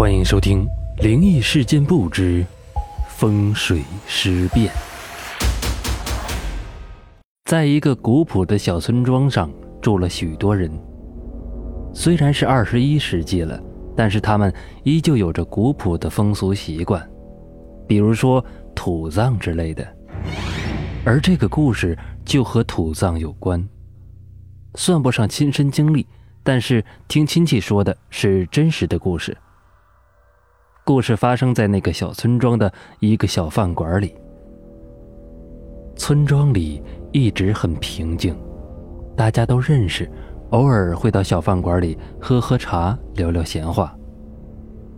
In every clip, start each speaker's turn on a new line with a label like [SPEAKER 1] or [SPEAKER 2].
[SPEAKER 1] 欢迎收听《灵异事件簿之风水尸变》。在一个古朴的小村庄上，住了许多人。虽然是二十一世纪了，但是他们依旧有着古朴的风俗习惯，比如说土葬之类的。而这个故事就和土葬有关，算不上亲身经历，但是听亲戚说的是真实的故事。故事发生在那个小村庄的一个小饭馆里。村庄里一直很平静，大家都认识，偶尔会到小饭馆里喝喝茶、聊聊闲话。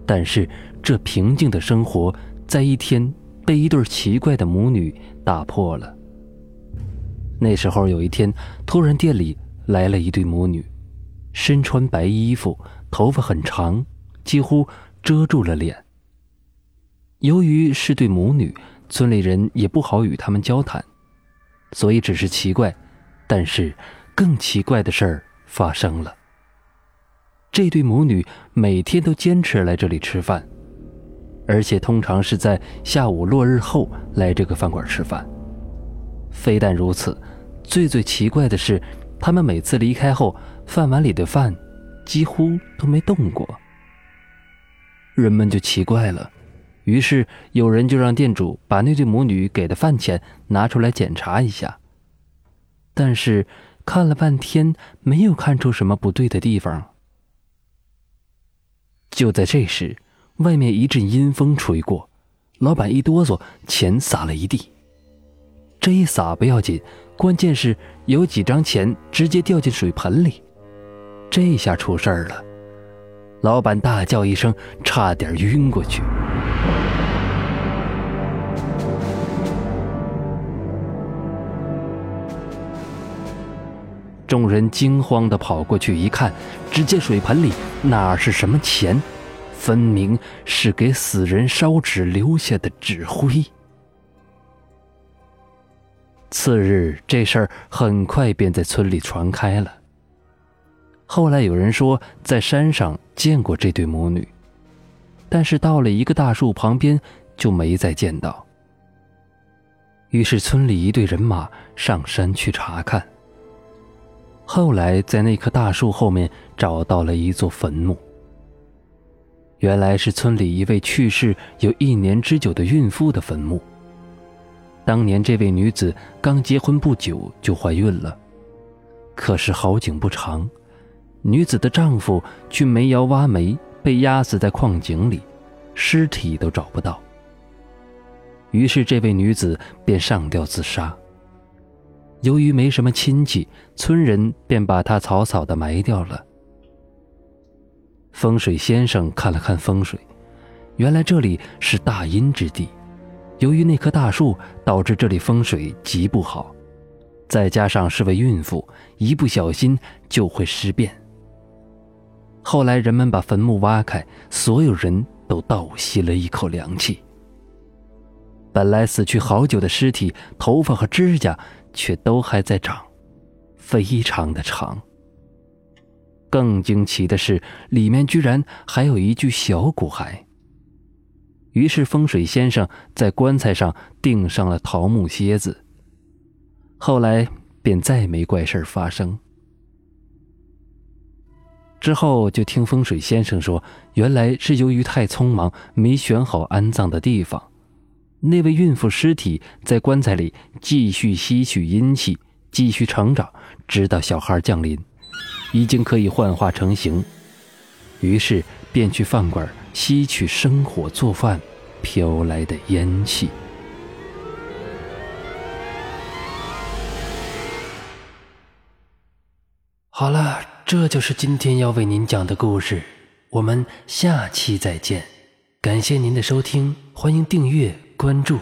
[SPEAKER 1] 但是这平静的生活，在一天被一对奇怪的母女打破了。那时候有一天，突然店里来了一对母女，身穿白衣服，头发很长，几乎。遮住了脸。由于是对母女，村里人也不好与他们交谈，所以只是奇怪。但是更奇怪的事儿发生了。这对母女每天都坚持来这里吃饭，而且通常是在下午落日后来这个饭馆吃饭。非但如此，最最奇怪的是，他们每次离开后，饭碗里的饭几乎都没动过。人们就奇怪了，于是有人就让店主把那对母女给的饭钱拿出来检查一下。但是看了半天，没有看出什么不对的地方。就在这时，外面一阵阴风吹过，老板一哆嗦，钱洒了一地。这一洒不要紧，关键是有几张钱直接掉进水盆里，这下出事儿了。老板大叫一声，差点晕过去。众人惊慌的跑过去一看，只见水盆里哪是什么钱，分明是给死人烧纸留下的纸灰。次日，这事儿很快便在村里传开了。后来有人说，在山上见过这对母女，但是到了一个大树旁边就没再见到。于是村里一队人马上山去查看。后来在那棵大树后面找到了一座坟墓，原来是村里一位去世有一年之久的孕妇的坟墓。当年这位女子刚结婚不久就怀孕了，可是好景不长。女子的丈夫去煤窑挖煤，被压死在矿井里，尸体都找不到。于是这位女子便上吊自杀。由于没什么亲戚，村人便把她草草的埋掉了。风水先生看了看风水，原来这里是大阴之地，由于那棵大树导致这里风水极不好，再加上是位孕妇，一不小心就会尸变。后来人们把坟墓挖开，所有人都倒吸了一口凉气。本来死去好久的尸体，头发和指甲却都还在长，非常的长。更惊奇的是，里面居然还有一具小骨骸。于是风水先生在棺材上钉上了桃木楔子。后来便再没怪事发生。之后就听风水先生说，原来是由于太匆忙，没选好安葬的地方。那位孕妇尸体在棺材里继续吸取阴气，继续成长，直到小孩降临，已经可以幻化成形。于是便去饭馆吸取生火做饭飘来的烟气。好了。这就是今天要为您讲的故事，我们下期再见。感谢您的收听，欢迎订阅关注。